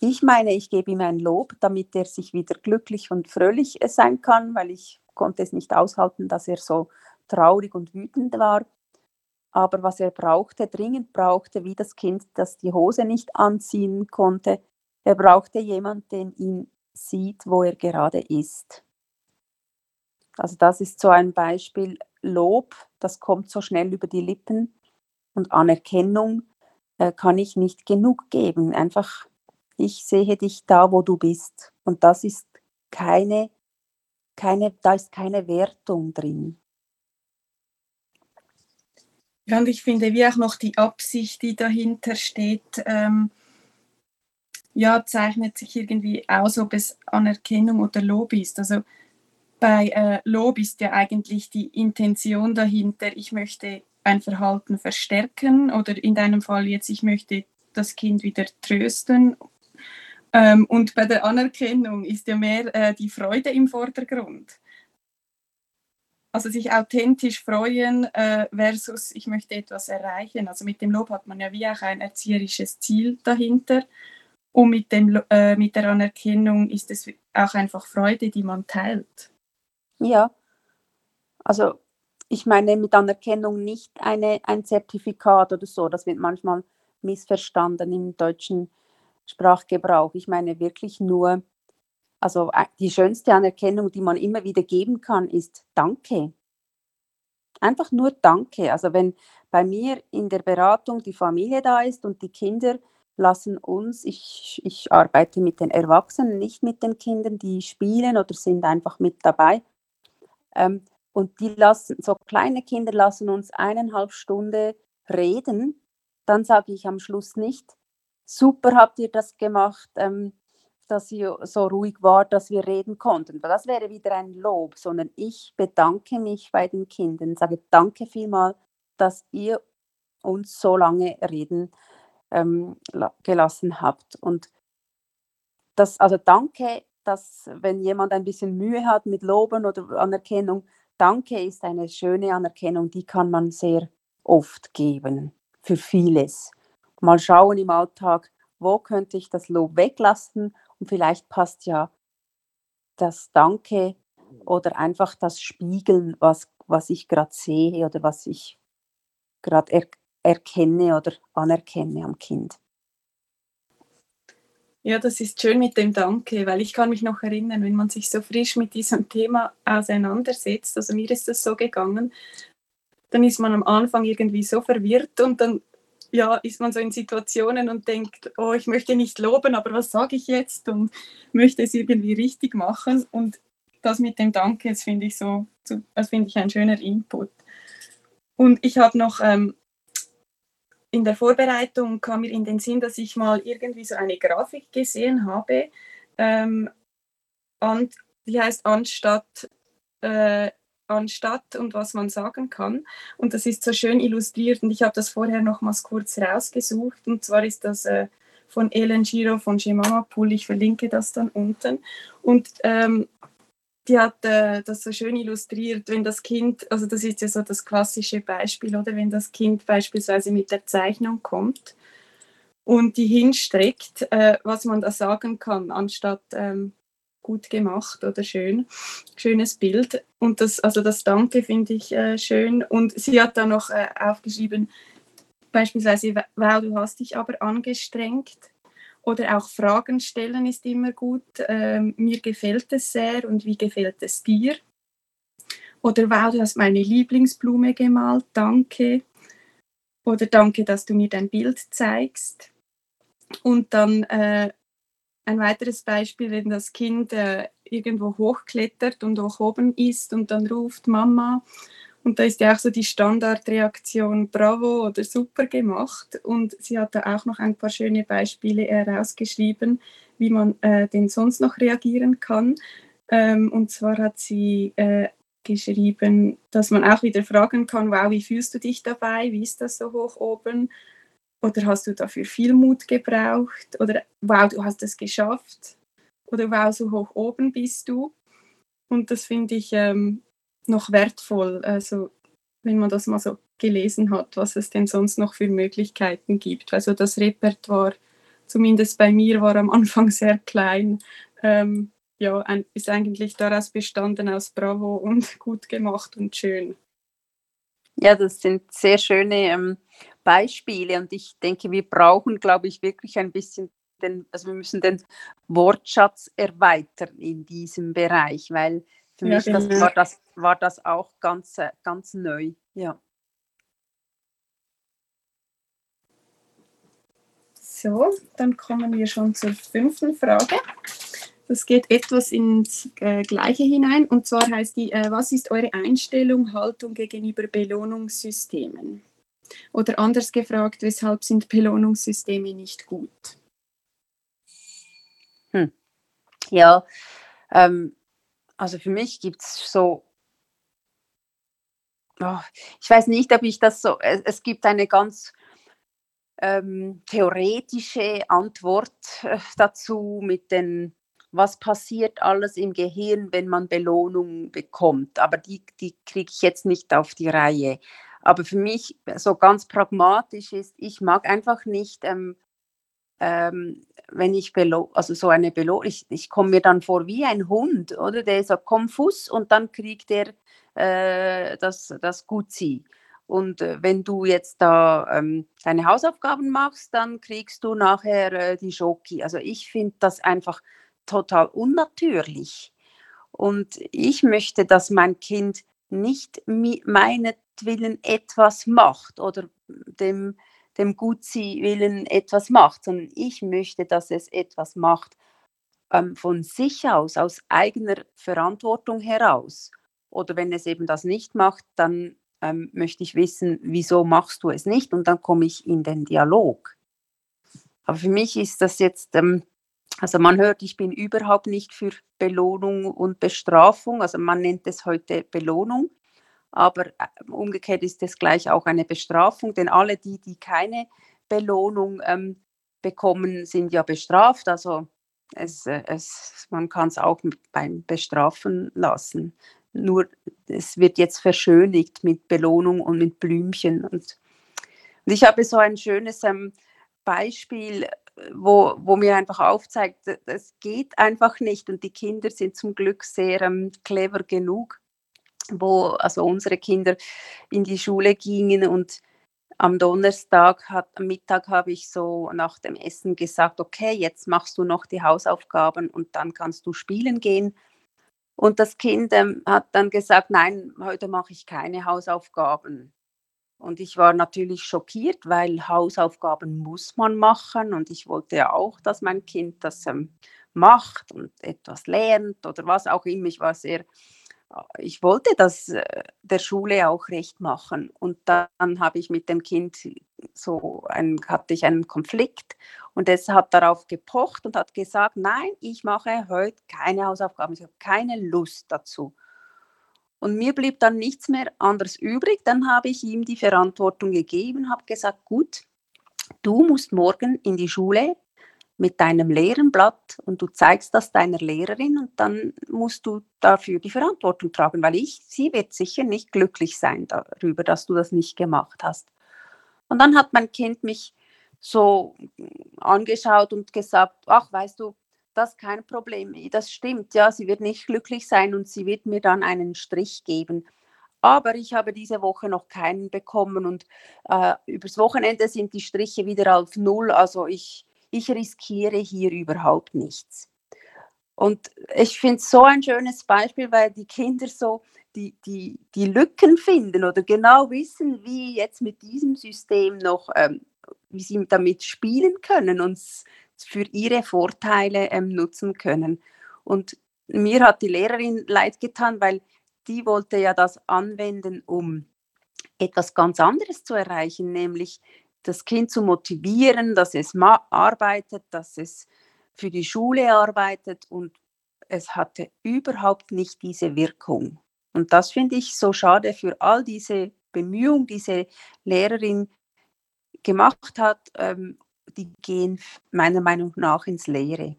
Ich meine, ich gebe ihm ein Lob, damit er sich wieder glücklich und fröhlich sein kann, weil ich konnte es nicht aushalten, dass er so traurig und wütend war. Aber was er brauchte, dringend brauchte, wie das Kind, das die Hose nicht anziehen konnte, er brauchte jemanden, der ihn sieht, wo er gerade ist. Also das ist so ein Beispiel Lob, das kommt so schnell über die Lippen und Anerkennung äh, kann ich nicht genug geben. Einfach, ich sehe dich da, wo du bist. Und das ist keine, keine, da ist keine Wertung drin. Ja, und ich finde, wie auch noch die Absicht, die dahinter steht, ähm, ja, zeichnet sich irgendwie aus, ob es Anerkennung oder Lob ist. Also bei äh, Lob ist ja eigentlich die Intention dahinter, ich möchte ein Verhalten verstärken oder in deinem Fall jetzt, ich möchte das Kind wieder trösten. Ähm, und bei der Anerkennung ist ja mehr äh, die Freude im Vordergrund. Also sich authentisch freuen äh, versus ich möchte etwas erreichen. Also mit dem Lob hat man ja wie auch ein erzieherisches Ziel dahinter. Und mit, dem, äh, mit der Anerkennung ist es auch einfach Freude, die man teilt. Ja, also ich meine mit Anerkennung nicht eine, ein Zertifikat oder so. Das wird manchmal missverstanden im deutschen Sprachgebrauch. Ich meine wirklich nur also äh, die schönste Anerkennung, die man immer wieder geben kann, ist Danke. Einfach nur Danke. Also wenn bei mir in der Beratung die Familie da ist und die Kinder lassen uns, ich, ich arbeite mit den Erwachsenen, nicht mit den Kindern, die spielen oder sind einfach mit dabei. Ähm, und die lassen, so kleine Kinder lassen uns eineinhalb Stunden reden, dann sage ich am Schluss nicht, super habt ihr das gemacht, ähm, dass sie so ruhig war, dass wir reden konnten. Das wäre wieder ein Lob, sondern ich bedanke mich bei den Kindern, sage danke vielmal, dass ihr uns so lange reden ähm, gelassen habt. Und das, also danke, dass wenn jemand ein bisschen Mühe hat mit Loben oder Anerkennung, danke ist eine schöne Anerkennung, die kann man sehr oft geben für vieles. Mal schauen im Alltag, wo könnte ich das Lob weglassen und vielleicht passt ja das Danke oder einfach das Spiegeln, was, was ich gerade sehe oder was ich gerade er, erkenne oder anerkenne am Kind. Ja, das ist schön mit dem Danke, weil ich kann mich noch erinnern, wenn man sich so frisch mit diesem Thema auseinandersetzt, also mir ist das so gegangen, dann ist man am Anfang irgendwie so verwirrt und dann ja, ist man so in Situationen und denkt, oh, ich möchte nicht loben, aber was sage ich jetzt und möchte es irgendwie richtig machen. Und das mit dem Danke, das finde ich so, das finde ich ein schöner Input. Und ich habe noch ähm, in der Vorbereitung kam mir in den Sinn, dass ich mal irgendwie so eine Grafik gesehen habe, ähm, und die heißt anstatt äh, anstatt und was man sagen kann. Und das ist so schön illustriert und ich habe das vorher nochmals kurz rausgesucht und zwar ist das äh, von Ellen Giro von Shemama Pool, ich verlinke das dann unten. Und ähm, die hat äh, das so schön illustriert, wenn das Kind, also das ist ja so das klassische Beispiel, oder wenn das Kind beispielsweise mit der Zeichnung kommt und die hinstreckt, äh, was man da sagen kann, anstatt ähm, gut gemacht oder schön, schönes Bild. Und das, also das Danke finde ich äh, schön. Und sie hat dann noch äh, aufgeschrieben, beispielsweise, wow, du hast dich aber angestrengt. Oder auch Fragen stellen ist immer gut. Ähm, mir gefällt es sehr und wie gefällt es dir? Oder wow, du hast meine Lieblingsblume gemalt, danke. Oder danke, dass du mir dein Bild zeigst. Und dann äh, ein weiteres Beispiel, wenn das Kind äh, irgendwo hochklettert und hoch oben ist und dann ruft Mama. Und da ist ja auch so die Standardreaktion Bravo oder super gemacht. Und sie hat da auch noch ein paar schöne Beispiele herausgeschrieben, wie man äh, denn sonst noch reagieren kann. Ähm, und zwar hat sie äh, geschrieben, dass man auch wieder fragen kann, wow, wie fühlst du dich dabei? Wie ist das so hoch oben? Oder hast du dafür viel Mut gebraucht? Oder wow, du hast es geschafft? Oder wow, so hoch oben bist du? Und das finde ich ähm, noch wertvoll, also wenn man das mal so gelesen hat, was es denn sonst noch für Möglichkeiten gibt. Also das Repertoire, zumindest bei mir, war am Anfang (laughs) sehr klein. Ähm, ja, ein, ist eigentlich daraus bestanden aus Bravo und (laughs) gut gemacht und schön. Ja, das sind sehr schöne ähm, Beispiele und ich denke, wir brauchen, glaube ich, wirklich ein bisschen den, also wir müssen den Wortschatz erweitern in diesem Bereich, weil für ja, mich genau. das war, das, war das auch ganz, äh, ganz neu. Ja. So, dann kommen wir schon zur fünften Frage. Das geht etwas ins äh, Gleiche hinein. Und zwar heißt die, äh, was ist eure Einstellung, Haltung gegenüber Belohnungssystemen? Oder anders gefragt, weshalb sind Belohnungssysteme nicht gut? Hm. Ja, ähm, also für mich gibt es so, oh, ich weiß nicht, ob ich das so, es, es gibt eine ganz ähm, theoretische Antwort äh, dazu mit den was passiert alles im Gehirn, wenn man Belohnung bekommt. Aber die, die kriege ich jetzt nicht auf die Reihe. Aber für mich so ganz pragmatisch ist, ich mag einfach nicht, ähm, ähm, wenn ich belo also so eine Belohnung, ich, ich komme mir dann vor wie ein Hund, oder? Der sagt, komm Fuß und dann kriegt er äh, das, das Gutzi. Und äh, wenn du jetzt da ähm, deine Hausaufgaben machst, dann kriegst du nachher äh, die Schoki. Also ich finde das einfach total unnatürlich. Und ich möchte, dass mein Kind nicht meinetwillen etwas macht oder dem, dem Gutzi willen etwas macht, sondern ich möchte, dass es etwas macht ähm, von sich aus, aus eigener Verantwortung heraus. Oder wenn es eben das nicht macht, dann ähm, möchte ich wissen, wieso machst du es nicht? Und dann komme ich in den Dialog. Aber für mich ist das jetzt ähm, also man hört, ich bin überhaupt nicht für Belohnung und Bestrafung. Also man nennt es heute Belohnung, aber äh, umgekehrt ist es gleich auch eine Bestrafung, denn alle die, die keine Belohnung ähm, bekommen, sind ja bestraft. Also es, äh, es, man kann es auch beim Bestrafen lassen. Nur es wird jetzt verschönigt mit Belohnung und mit Blümchen. Und, und ich habe so ein schönes ähm, Beispiel wo, wo mir einfach aufzeigt, das geht einfach nicht. Und die Kinder sind zum Glück sehr ähm, clever genug, wo also unsere Kinder in die Schule gingen und am Donnerstag, hat, am Mittag habe ich so nach dem Essen gesagt, okay, jetzt machst du noch die Hausaufgaben und dann kannst du spielen gehen. Und das Kind ähm, hat dann gesagt, nein, heute mache ich keine Hausaufgaben. Und ich war natürlich schockiert, weil Hausaufgaben muss man machen und ich wollte ja auch, dass mein Kind das ähm, macht und etwas lernt oder was auch immer. Ich war sehr, ich wollte das äh, der Schule auch recht machen und dann habe ich mit dem Kind so einen, hatte ich einen Konflikt und es hat darauf gepocht und hat gesagt, nein, ich mache heute keine Hausaufgaben, ich habe keine Lust dazu. Und mir blieb dann nichts mehr anderes übrig. Dann habe ich ihm die Verantwortung gegeben, habe gesagt, gut, du musst morgen in die Schule mit deinem leeren Blatt und du zeigst das deiner Lehrerin und dann musst du dafür die Verantwortung tragen, weil ich, sie wird sicher nicht glücklich sein darüber, dass du das nicht gemacht hast. Und dann hat mein Kind mich so angeschaut und gesagt, ach, weißt du, das ist kein Problem. Das stimmt, ja, sie wird nicht glücklich sein und sie wird mir dann einen Strich geben. Aber ich habe diese Woche noch keinen bekommen und äh, übers Wochenende sind die Striche wieder auf Null. Also ich, ich riskiere hier überhaupt nichts. Und ich finde es so ein schönes Beispiel, weil die Kinder so die, die, die Lücken finden oder genau wissen, wie jetzt mit diesem System noch, ähm, wie sie damit spielen können und für ihre Vorteile ähm, nutzen können. Und mir hat die Lehrerin leid getan, weil die wollte ja das anwenden, um etwas ganz anderes zu erreichen, nämlich das Kind zu motivieren, dass es arbeitet, dass es für die Schule arbeitet und es hatte überhaupt nicht diese Wirkung. Und das finde ich so schade für all diese Bemühungen, die diese Lehrerin gemacht hat, ähm, die gehen meiner Meinung nach ins Leere.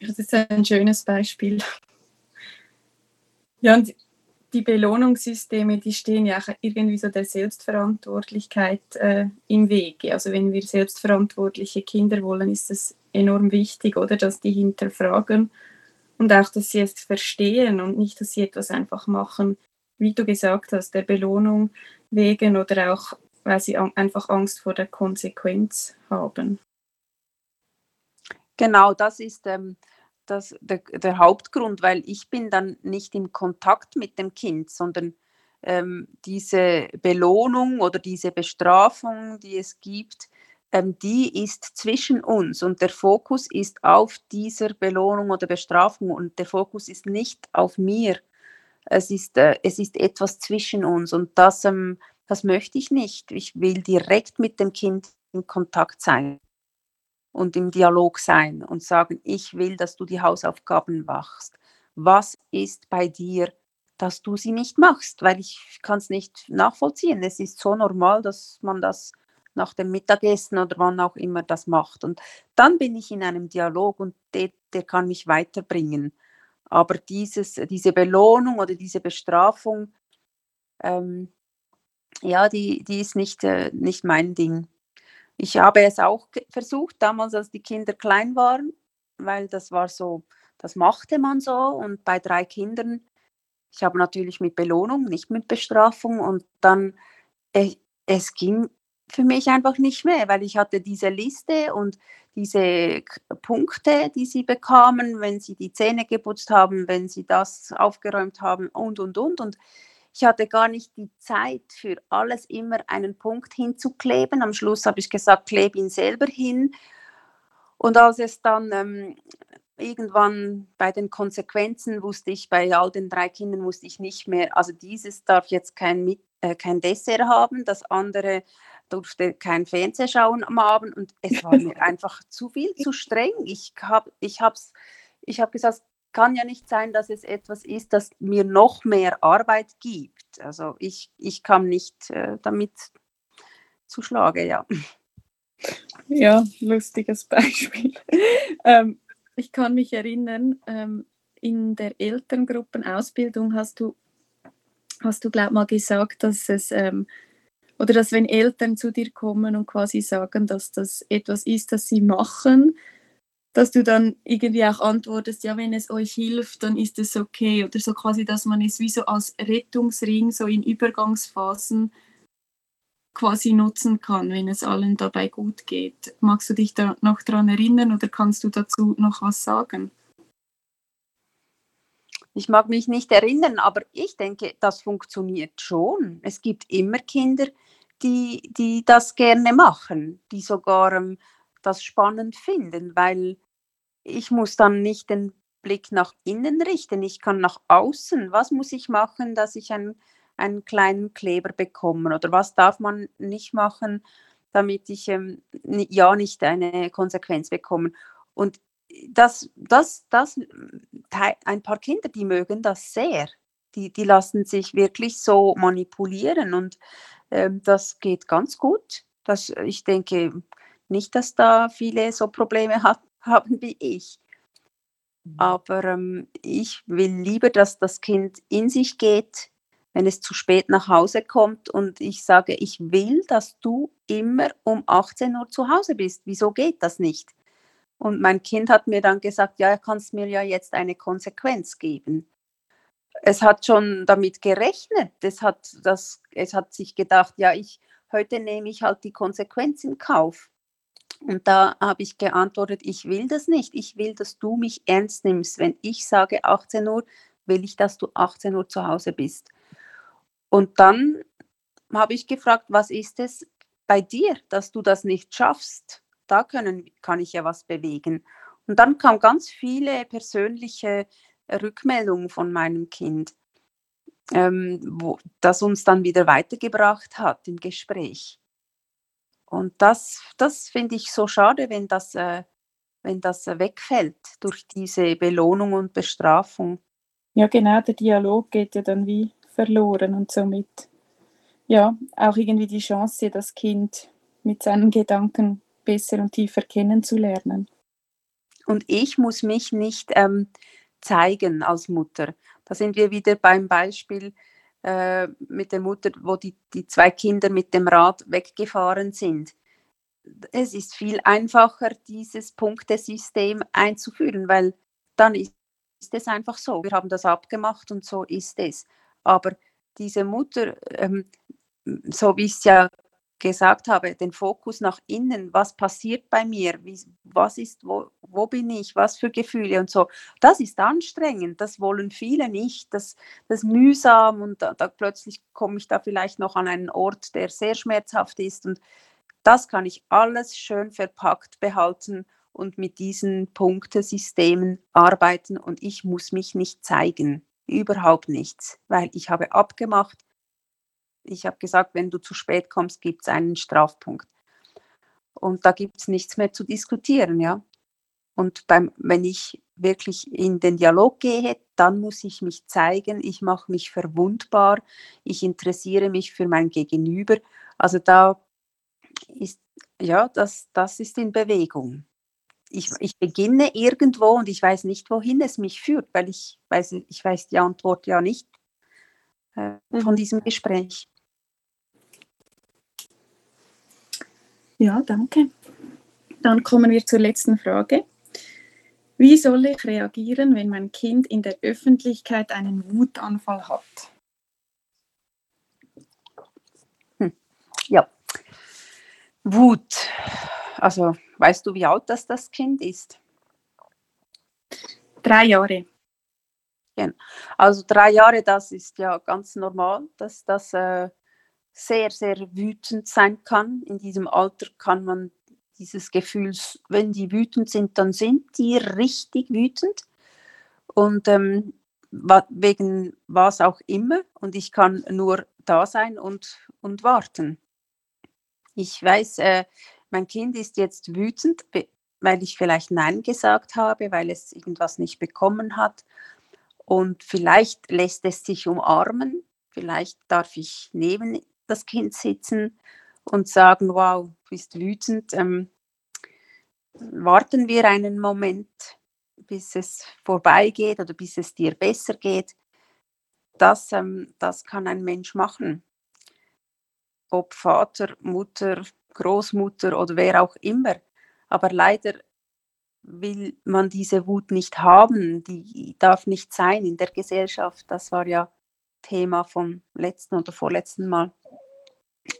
Das ist ein schönes Beispiel. Ja, und die Belohnungssysteme, die stehen ja auch irgendwie so der Selbstverantwortlichkeit äh, im Wege. Also wenn wir selbstverantwortliche Kinder wollen, ist das enorm wichtig, oder, dass die hinterfragen und auch, dass sie es verstehen und nicht, dass sie etwas einfach machen, wie du gesagt hast, der Belohnung wegen oder auch, weil sie einfach Angst vor der Konsequenz haben. Genau, das ist ähm, das, der, der, Hauptgrund, weil ich bin dann nicht im Kontakt mit dem Kind, sondern ähm, diese Belohnung oder diese Bestrafung, die es gibt, ähm, die ist zwischen uns und der Fokus ist auf dieser Belohnung oder Bestrafung und der Fokus ist nicht auf mir. Es ist, äh, es ist etwas zwischen uns und das, ähm, das möchte ich nicht. Ich will direkt mit dem Kind in Kontakt sein und im Dialog sein und sagen, ich will, dass du die Hausaufgaben machst. Was ist bei dir, dass du sie nicht machst? Weil ich kann es nicht nachvollziehen. Es ist so normal, dass man das nach dem Mittagessen oder wann auch immer das macht. Und dann bin ich in einem Dialog und der, der kann mich weiterbringen. Aber dieses, diese Belohnung oder diese Bestrafung, ähm, ja, die, die ist nicht, äh, nicht mein Ding. Ich habe es auch versucht, damals, als die Kinder klein waren, weil das war so, das machte man so. Und bei drei Kindern, ich habe natürlich mit Belohnung, nicht mit Bestrafung. Und dann, äh, es ging für mich einfach nicht mehr, weil ich hatte diese Liste und diese Punkte, die sie bekamen, wenn sie die Zähne geputzt haben, wenn sie das aufgeräumt haben und, und, und. Und ich hatte gar nicht die Zeit für alles immer einen Punkt hinzukleben. Am Schluss habe ich gesagt, klebe ihn selber hin. Und als es dann ähm, irgendwann bei den Konsequenzen wusste ich, bei all den drei Kindern wusste ich nicht mehr, also dieses darf jetzt kein, äh, kein Dessert haben, das andere durfte kein Fernseh schauen am Abend und es war mir (laughs) einfach zu viel, zu streng. Ich habe ich ich hab gesagt, kann ja nicht sein, dass es etwas ist, das mir noch mehr Arbeit gibt. Also ich, ich kam nicht äh, damit zu Schlage, ja. Ja, lustiges (laughs) Beispiel. ähm, ich kann mich erinnern, ähm, in der Elterngruppenausbildung hast du, hast du, glaub mal gesagt, dass es ähm, oder dass wenn Eltern zu dir kommen und quasi sagen, dass das etwas ist, das sie machen, dass du dann irgendwie auch antwortest, ja, wenn es euch hilft, dann ist es okay. Oder so quasi, dass man es wie so als Rettungsring so in Übergangsphasen quasi nutzen kann, wenn es allen dabei gut geht. Magst du dich da noch daran erinnern oder kannst du dazu noch was sagen? Ich mag mich nicht erinnern, aber ich denke, das funktioniert schon. Es gibt immer Kinder, die, die das gerne machen, die sogar ähm, das spannend finden, weil ich muss dann nicht den Blick nach innen richten, ich kann nach außen. Was muss ich machen, dass ich einen, einen kleinen Kleber bekomme oder was darf man nicht machen, damit ich ähm, ja nicht eine Konsequenz bekomme. Und das, das, das, ein paar Kinder, die mögen das sehr. Die, die lassen sich wirklich so manipulieren und ähm, das geht ganz gut. Das, ich denke, nicht, dass da viele so Probleme hat, haben wie ich. Mhm. Aber ähm, ich will lieber, dass das Kind in sich geht, wenn es zu spät nach Hause kommt und ich sage, ich will, dass du immer um 18 Uhr zu Hause bist. Wieso geht das nicht? Und mein Kind hat mir dann gesagt, ja, er kann es mir ja jetzt eine Konsequenz geben. Es hat schon damit gerechnet. Es hat, das, es hat sich gedacht, ja, ich, heute nehme ich halt die Konsequenz in Kauf. Und da habe ich geantwortet, ich will das nicht. Ich will, dass du mich ernst nimmst. Wenn ich sage 18 Uhr, will ich, dass du 18 Uhr zu Hause bist. Und dann habe ich gefragt, was ist es bei dir, dass du das nicht schaffst? Da können, kann ich ja was bewegen. Und dann kamen ganz viele persönliche Rückmeldungen von meinem Kind, ähm, wo, das uns dann wieder weitergebracht hat im Gespräch. Und das, das finde ich so schade, wenn das, äh, wenn das wegfällt durch diese Belohnung und Bestrafung. Ja, genau, der Dialog geht ja dann wie verloren und somit ja auch irgendwie die Chance, das Kind mit seinen Gedanken besser und tiefer kennenzulernen. Und ich muss mich nicht ähm, zeigen als Mutter. Da sind wir wieder beim Beispiel äh, mit der Mutter, wo die, die zwei Kinder mit dem Rad weggefahren sind. Es ist viel einfacher, dieses Punktesystem einzuführen, weil dann ist es einfach so. Wir haben das abgemacht und so ist es. Aber diese Mutter, ähm, so wie es ja gesagt habe, den Fokus nach innen, was passiert bei mir, wie, was ist, wo, wo bin ich, was für Gefühle? Und so, das ist anstrengend, das wollen viele nicht, das, das mühsam und da, da plötzlich komme ich da vielleicht noch an einen Ort, der sehr schmerzhaft ist. Und das kann ich alles schön verpackt behalten und mit diesen Punktesystemen arbeiten. Und ich muss mich nicht zeigen. Überhaupt nichts, weil ich habe abgemacht, ich habe gesagt, wenn du zu spät kommst, gibt es einen Strafpunkt. Und da gibt es nichts mehr zu diskutieren, ja. Und beim, wenn ich wirklich in den Dialog gehe, dann muss ich mich zeigen, ich mache mich verwundbar, ich interessiere mich für mein Gegenüber. Also da ist, ja, das, das ist in Bewegung ich, ich beginne irgendwo und ich weiß nicht, wohin es mich führt, weil ich weiß, ich weiß die Antwort ja nicht äh, von mhm. diesem Gespräch. Ja, danke. Dann kommen wir zur letzten Frage. Wie soll ich reagieren, wenn mein Kind in der Öffentlichkeit einen Wutanfall hat? Hm. Ja, Wut. Also weißt du, wie alt das, das Kind ist? Drei Jahre. Ja. Also drei Jahre, das ist ja ganz normal, dass das äh, sehr, sehr wütend sein kann. In diesem Alter kann man dieses Gefühl, wenn die wütend sind, dann sind die richtig wütend. Und ähm, wegen was auch immer. Und ich kann nur da sein und, und warten. Ich weiß, äh, mein Kind ist jetzt wütend, weil ich vielleicht Nein gesagt habe, weil es irgendwas nicht bekommen hat. Und vielleicht lässt es sich umarmen. Vielleicht darf ich neben das Kind sitzen und sagen, wow, du bist wütend. Ähm, warten wir einen Moment, bis es vorbeigeht oder bis es dir besser geht. Das, ähm, das kann ein Mensch machen. Ob Vater, Mutter, Großmutter oder wer auch immer. Aber leider will man diese Wut nicht haben, die darf nicht sein in der Gesellschaft. Das war ja Thema vom letzten oder vorletzten Mal.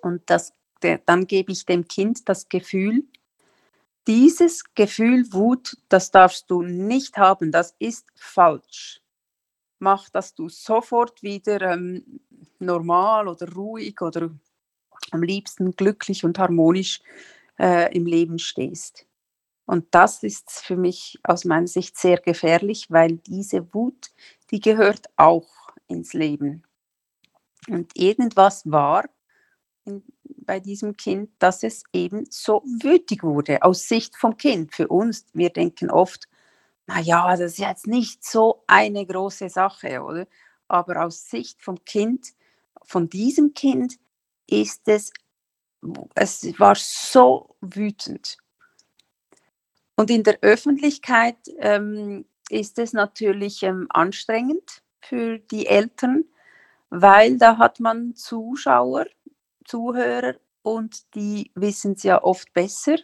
Und das, dann gebe ich dem Kind das Gefühl, dieses Gefühl Wut, das darfst du nicht haben, das ist falsch. Mach, dass du sofort wieder ähm, normal oder ruhig oder am liebsten glücklich und harmonisch äh, im Leben stehst. Und das ist für mich aus meiner Sicht sehr gefährlich, weil diese Wut, die gehört auch ins Leben. Und irgendwas war in, bei diesem Kind, dass es eben so wütig wurde, aus Sicht vom Kind. Für uns, wir denken oft, naja, das ist jetzt nicht so eine große Sache, oder? Aber aus Sicht vom Kind, von diesem Kind, ist es, es war so wütend. Und in der Öffentlichkeit ähm, ist es natürlich ähm, anstrengend für die Eltern, weil da hat man Zuschauer, Zuhörer und die wissen es ja oft besser,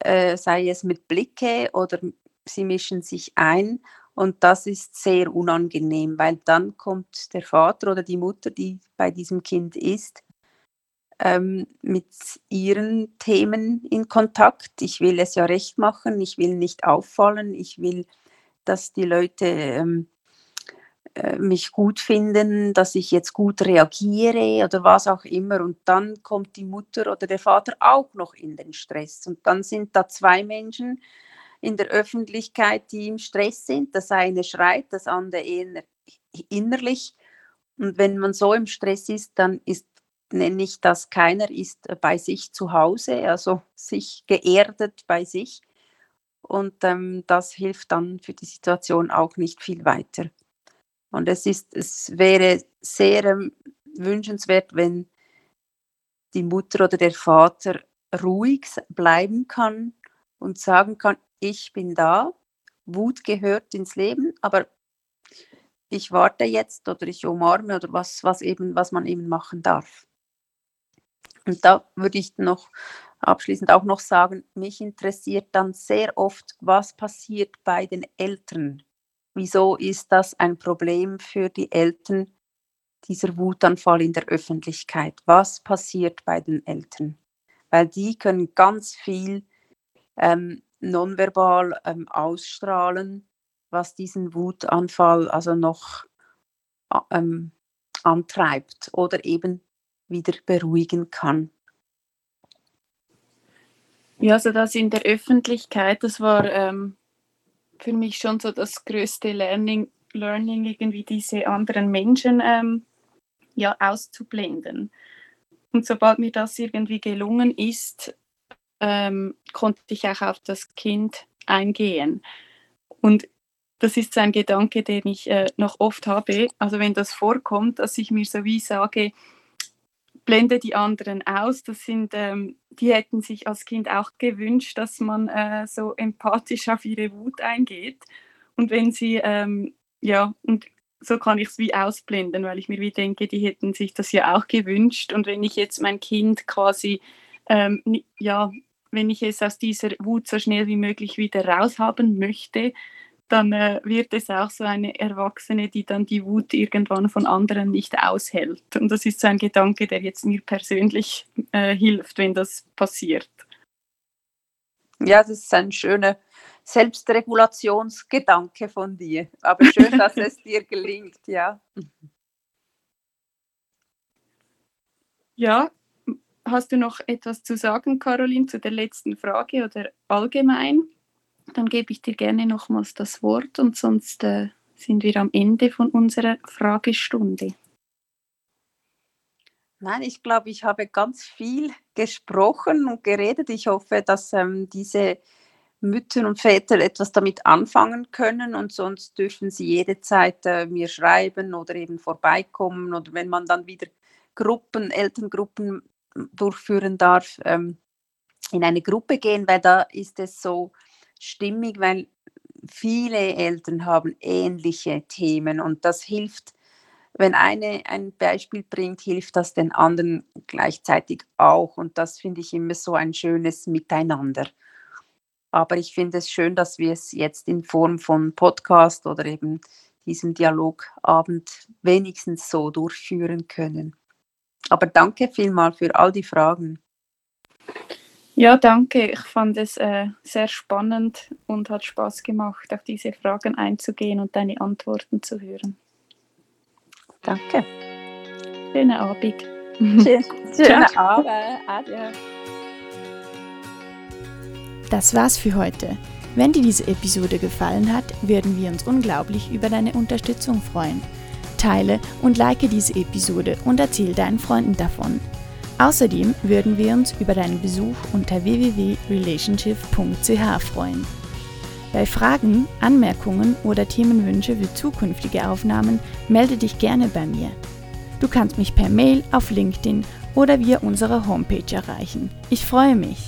äh, sei es mit Blicke oder sie mischen sich ein und das ist sehr unangenehm, weil dann kommt der Vater oder die Mutter, die bei diesem Kind ist, ähm, mit ihren Themen in Kontakt. Ich will es ja recht machen, ich will nicht auffallen, ich will, dass die Leute ähm, äh, mich gut finden, dass ich jetzt gut reagiere oder was auch immer. Und dann kommt die Mutter oder der Vater auch noch in den Stress. Und dann sind da zwei Menschen in der Öffentlichkeit, die im Stress sind. Das eine schreit, das andere innerlich. Und wenn man so im Stress ist, dann ist, nenne ich das, keiner ist bei sich zu Hause, also sich geerdet bei sich. Und ähm, das hilft dann für die Situation auch nicht viel weiter. Und es, ist, es wäre sehr ähm, wünschenswert, wenn die Mutter oder der Vater ruhig bleiben kann und sagen kann, ich bin da, Wut gehört ins Leben, aber ich warte jetzt oder ich umarme oder was, was, eben, was man eben machen darf. Und da würde ich noch abschließend auch noch sagen, mich interessiert dann sehr oft, was passiert bei den Eltern. Wieso ist das ein Problem für die Eltern, dieser Wutanfall in der Öffentlichkeit? Was passiert bei den Eltern? Weil die können ganz viel ähm, nonverbal ähm, ausstrahlen, was diesen Wutanfall also noch ähm, antreibt oder eben wieder beruhigen kann. Ja, also das in der Öffentlichkeit, das war ähm, für mich schon so das größte Learning, Learning irgendwie diese anderen Menschen ähm, ja auszublenden. Und sobald mir das irgendwie gelungen ist, ähm, konnte ich auch auf das Kind eingehen. Und das ist so ein Gedanke, den ich äh, noch oft habe. Also wenn das vorkommt, dass ich mir so wie sage, blende die anderen aus. Das sind, ähm, die hätten sich als Kind auch gewünscht, dass man äh, so empathisch auf ihre Wut eingeht. Und wenn sie, ähm, ja, und so kann ich es wie ausblenden, weil ich mir wie denke, die hätten sich das ja auch gewünscht. Und wenn ich jetzt mein Kind quasi, ähm, ja, wenn ich es aus dieser Wut so schnell wie möglich wieder raushaben möchte, dann äh, wird es auch so eine Erwachsene, die dann die Wut irgendwann von anderen nicht aushält. Und das ist so ein Gedanke, der jetzt mir persönlich äh, hilft, wenn das passiert. Ja, das ist ein schöner Selbstregulationsgedanke von dir. Aber schön, dass (laughs) es dir gelingt, ja. Ja, hast du noch etwas zu sagen, Caroline, zu der letzten Frage oder allgemein? Dann gebe ich dir gerne nochmals das Wort und sonst äh, sind wir am Ende von unserer Fragestunde. Nein, ich glaube, ich habe ganz viel gesprochen und geredet. Ich hoffe, dass ähm, diese Mütter und Väter etwas damit anfangen können und sonst dürfen sie jederzeit äh, mir schreiben oder eben vorbeikommen oder wenn man dann wieder Gruppen, Elterngruppen durchführen darf, ähm, in eine Gruppe gehen, weil da ist es so stimmig, weil viele Eltern haben ähnliche Themen und das hilft, wenn eine ein Beispiel bringt, hilft das den anderen gleichzeitig auch und das finde ich immer so ein schönes Miteinander. Aber ich finde es schön, dass wir es jetzt in Form von Podcast oder eben diesem Dialogabend wenigstens so durchführen können. Aber danke vielmal für all die Fragen. Ja, danke. Ich fand es äh, sehr spannend und hat Spaß gemacht, auf diese Fragen einzugehen und deine Antworten zu hören. Danke. Schönen Abend. Schön, schönen Abend. Adieu. Das war's für heute. Wenn dir diese Episode gefallen hat, würden wir uns unglaublich über deine Unterstützung freuen. Teile und like diese Episode und erzähl deinen Freunden davon. Außerdem würden wir uns über deinen Besuch unter www.relationship.ch freuen. Bei Fragen, Anmerkungen oder Themenwünsche für zukünftige Aufnahmen melde dich gerne bei mir. Du kannst mich per Mail auf LinkedIn oder via unsere Homepage erreichen. Ich freue mich.